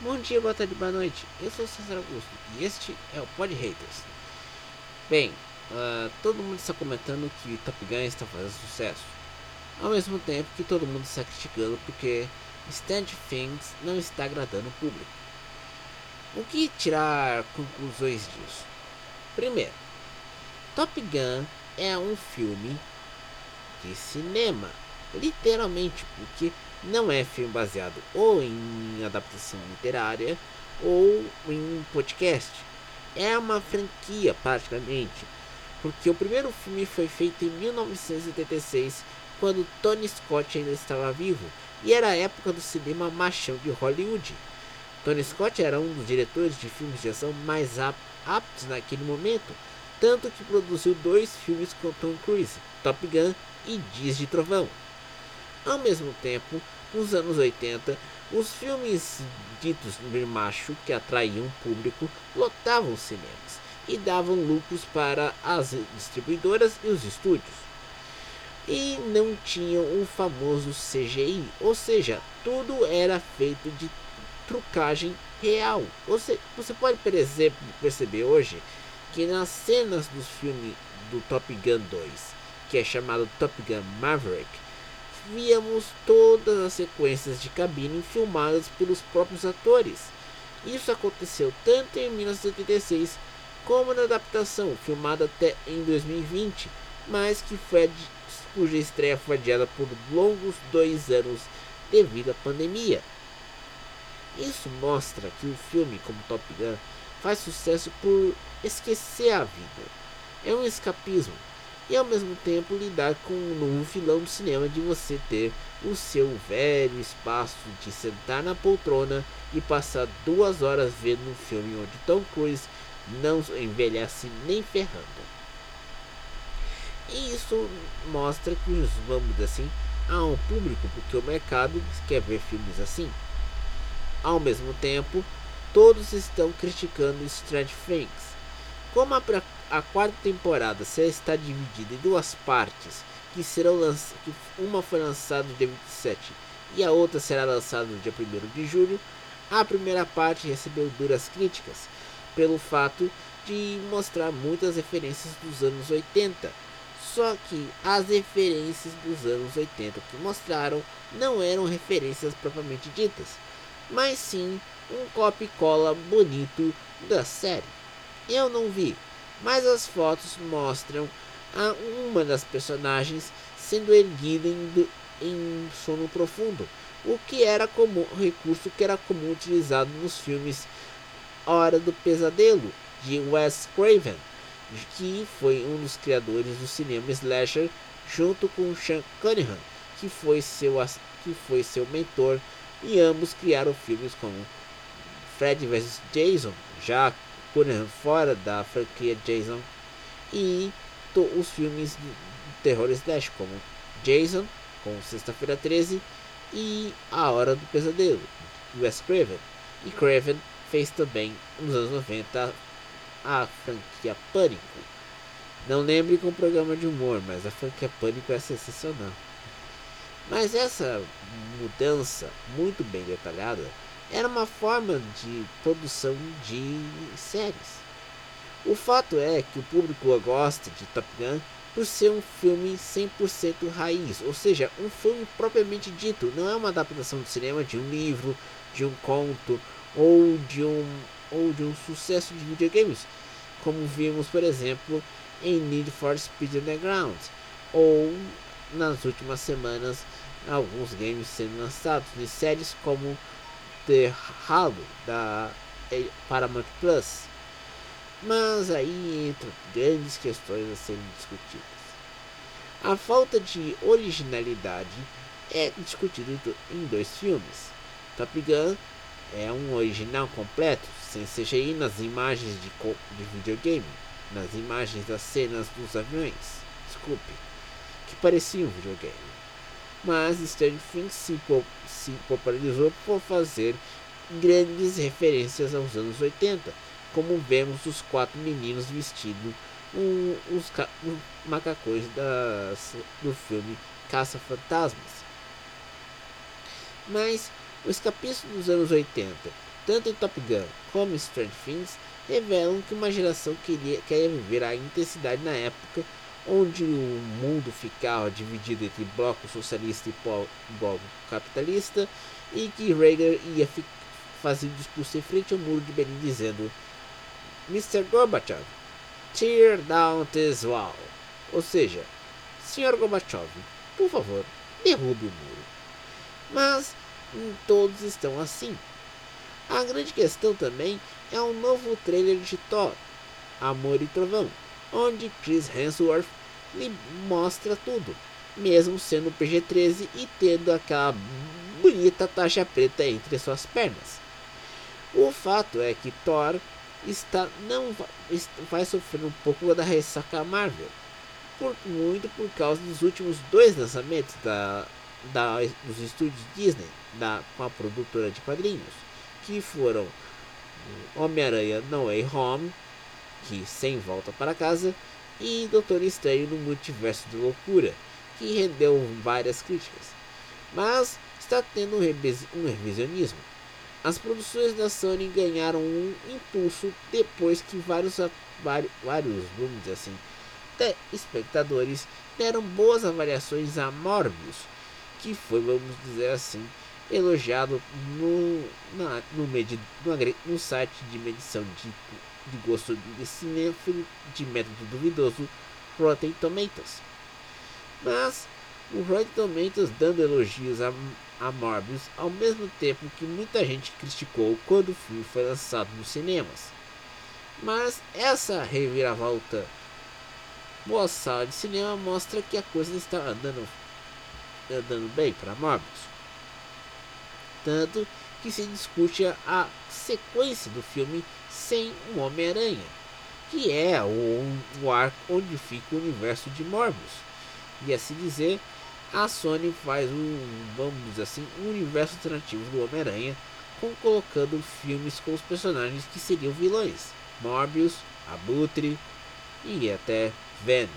Bom dia, boa tarde, boa noite. Eu sou o César Augusto e este é o Pod Haters. Bem, uh, todo mundo está comentando que Top Gun está fazendo sucesso, ao mesmo tempo que todo mundo está criticando porque Stand Things não está agradando o público. O que tirar conclusões disso? Primeiro, Top Gun é um filme de cinema, literalmente, porque não é filme baseado ou em adaptação literária ou em podcast. É uma franquia praticamente, porque o primeiro filme foi feito em 1986, quando Tony Scott ainda estava vivo e era a época do cinema machão de Hollywood. Tony Scott era um dos diretores de filmes de ação mais aptos naquele momento, tanto que produziu dois filmes com Tom Cruise, Top Gun e Dias de Trovão. Ao mesmo tempo, nos anos 80, os filmes ditos macho que atraíam público lotavam cinemas e davam lucros para as distribuidoras e os estúdios. E não tinham o famoso CGI, ou seja, tudo era feito de trucagem real. Você, você pode perceber hoje que nas cenas dos filmes do Top Gun 2, que é chamado Top Gun Maverick, víamos todas as sequências de cabine filmadas pelos próprios atores. Isso aconteceu tanto em 1986 como na adaptação filmada até em 2020, mas que foi cuja estreia foi adiada por longos dois anos devido à pandemia. Isso mostra que o filme, como Top Gun, faz sucesso por esquecer a vida. É um escapismo e ao mesmo tempo lidar com um novo filão do cinema de você ter o seu velho espaço de sentar na poltrona e passar duas horas vendo um filme onde Tom Cruise não envelhece nem ferrando. E isso mostra que, vamos assim, há um público porque o mercado quer ver filmes assim. Ao mesmo tempo, todos estão criticando Strange Things. Como a a quarta temporada será está dividida em duas partes, que serão lançadas, uma foi lançada no dia 27 e a outra será lançada no dia 1 de julho. A primeira parte recebeu duras críticas pelo fato de mostrar muitas referências dos anos 80. Só que as referências dos anos 80 que mostraram não eram referências propriamente ditas, mas sim um copy-cola bonito da série. Eu não vi, mas as fotos mostram a uma das personagens sendo erguida em, em sono profundo, o que era comum, recurso que era comum utilizado nos filmes Hora do Pesadelo de Wes Craven, que foi um dos criadores do cinema slasher, junto com Sean Cunningham, que foi seu que foi seu mentor, e ambos criaram filmes como Fred vs Jason, já fora da franquia Jason e os filmes de terror slash como Jason, com Sexta-feira 13 e A Hora do Pesadelo, Wes Craven. E Craven fez também nos anos 90 a franquia Pânico. Não lembre com o programa de humor, mas a franquia Pânico é sensacional. Mas essa mudança muito bem detalhada era uma forma de produção de séries. O fato é que o público gosta de Top Gun por ser um filme 100% raiz, ou seja, um filme propriamente dito, não é uma adaptação de cinema de um livro, de um conto ou de um ou de um sucesso de videogames, como vimos, por exemplo, em Need for Speed Underground ou nas últimas semanas alguns games sendo lançados de séries como The Halo da Paramount Plus. Mas aí entram grandes questões a serem discutidas. A falta de originalidade é discutida em dois filmes. Top Gun é um original completo, sem CGI nas imagens de, de videogame, nas imagens das cenas dos aviões, desculpe, que pareciam videogame mas Things se, se popularizou por fazer grandes referências aos anos 80, como vemos os quatro meninos vestindo um, os, os macacões das, do filme Caça Fantasmas. Mas o escapismo dos anos 80 tanto em Top Gun como em Stranger Things, revelam que uma geração queria, queria viver a intensidade na época onde o mundo ficava dividido entre bloco socialista e bloco capitalista e que Reagan ia fazer um discurso em frente ao muro de Berlim dizendo Mr. Gorbachev, tear down this wall. Ou seja, Sr. Gorbachev, por favor, derrube o muro. Mas todos estão assim. A grande questão também é um novo trailer de Thor, Amor e Trovão, onde Chris Hemsworth lhe mostra tudo, mesmo sendo PG-13 e tendo aquela bonita taxa preta entre suas pernas. O fato é que Thor está não vai sofrer um pouco da ressaca Marvel, por, muito por causa dos últimos dois lançamentos da, da, dos estúdios Disney da, com a produtora de quadrinhos que foram Homem-Aranha No Way Home, que sem volta para casa, e Doutor Estranho no Multiverso de Loucura, que rendeu várias críticas. Mas está tendo um, um revisionismo. As produções da Sony ganharam um impulso depois que vários, vários, vários vamos dizer assim, espectadores deram boas avaliações a Morbius, que foi, vamos dizer assim, elogiado no, na, no, med, no, no, site de medição de, de gosto de cinema de método duvidoso Rotten Tomatoes. Mas o Rotten Tomatoes dando elogios a, a Morbius ao mesmo tempo que muita gente criticou quando o filme foi lançado nos cinemas. Mas essa reviravolta boa sala de cinema mostra que a coisa está andando, andando bem para Morbius tanto que se discute a sequência do filme sem o Homem-Aranha, que é o, o arco onde fica o universo de Morbius. E assim dizer, a Sony faz um, vamos assim, um universo alternativo do Homem-Aranha, colocando filmes com os personagens que seriam vilões, Morbius, Abutre e até Venom.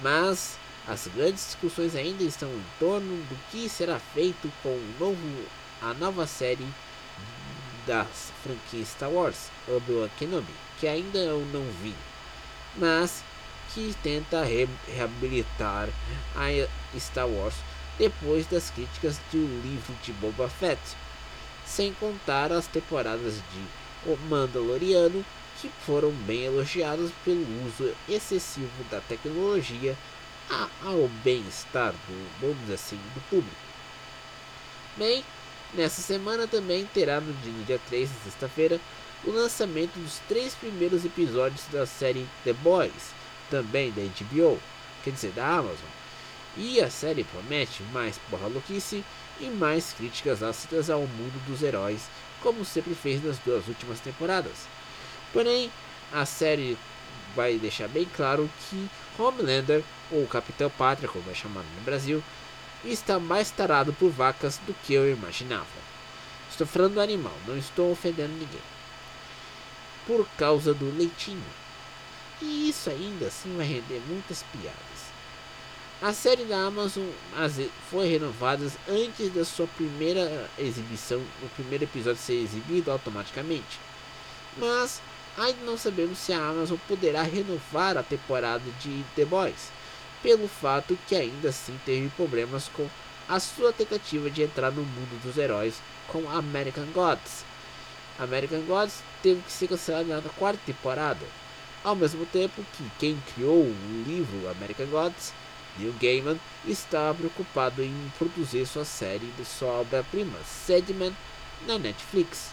Mas as grandes discussões ainda estão em torno do que será feito com o novo, a nova série da franquia Star Wars, Obi-Wan Kenobi, que ainda eu não vi, mas que tenta re reabilitar a Star Wars depois das críticas do livro de Boba Fett, sem contar as temporadas de O Mandaloriano que foram bem elogiadas pelo uso excessivo da tecnologia ao bem-estar do, assim, do público. Bem, nessa semana também terá no dia 3 de sexta-feira o lançamento dos três primeiros episódios da série The Boys, também da HBO, quer dizer, da Amazon. E a série promete mais porra louquice e mais críticas ácidas ao mundo dos heróis, como sempre fez nas duas últimas temporadas. Porém, a série vai deixar bem claro que Homelander, ou Capitão Pátria, como é chamado no Brasil, está mais tarado por vacas do que eu imaginava. Estou falando do animal, não estou ofendendo ninguém. Por causa do leitinho. E isso ainda assim vai render muitas piadas. A série da Amazon foi renovada antes da sua primeira exibição, o primeiro episódio ser exibido automaticamente. Mas ainda não sabemos se a Amazon poderá renovar a temporada de The Boys, pelo fato que ainda assim teve problemas com a sua tentativa de entrar no mundo dos heróis com American Gods. American Gods teve que ser cancelada na quarta temporada, ao mesmo tempo que quem criou o livro American Gods, Neil Gaiman, estava preocupado em produzir sua série de sua obra-prima, Sedman, na Netflix.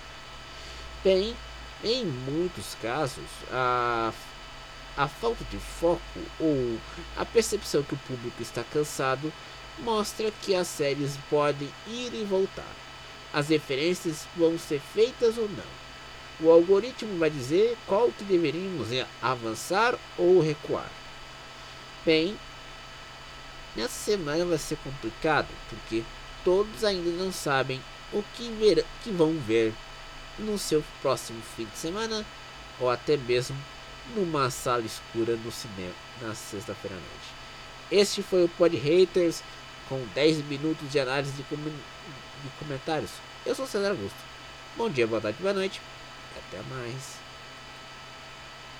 Bem, em muitos casos, a, a falta de foco ou a percepção que o público está cansado mostra que as séries podem ir e voltar. As referências vão ser feitas ou não. O algoritmo vai dizer qual que deveríamos avançar ou recuar. Bem, nessa semana vai ser complicado porque todos ainda não sabem o que, ver, que vão ver no seu próximo fim de semana ou até mesmo numa sala escura no cinema na sexta-feira à noite. Este foi o Pod Haters com 10 minutos de análise de, com de comentários. Eu sou César Augusto Bom dia, boa tarde, boa noite. Até mais.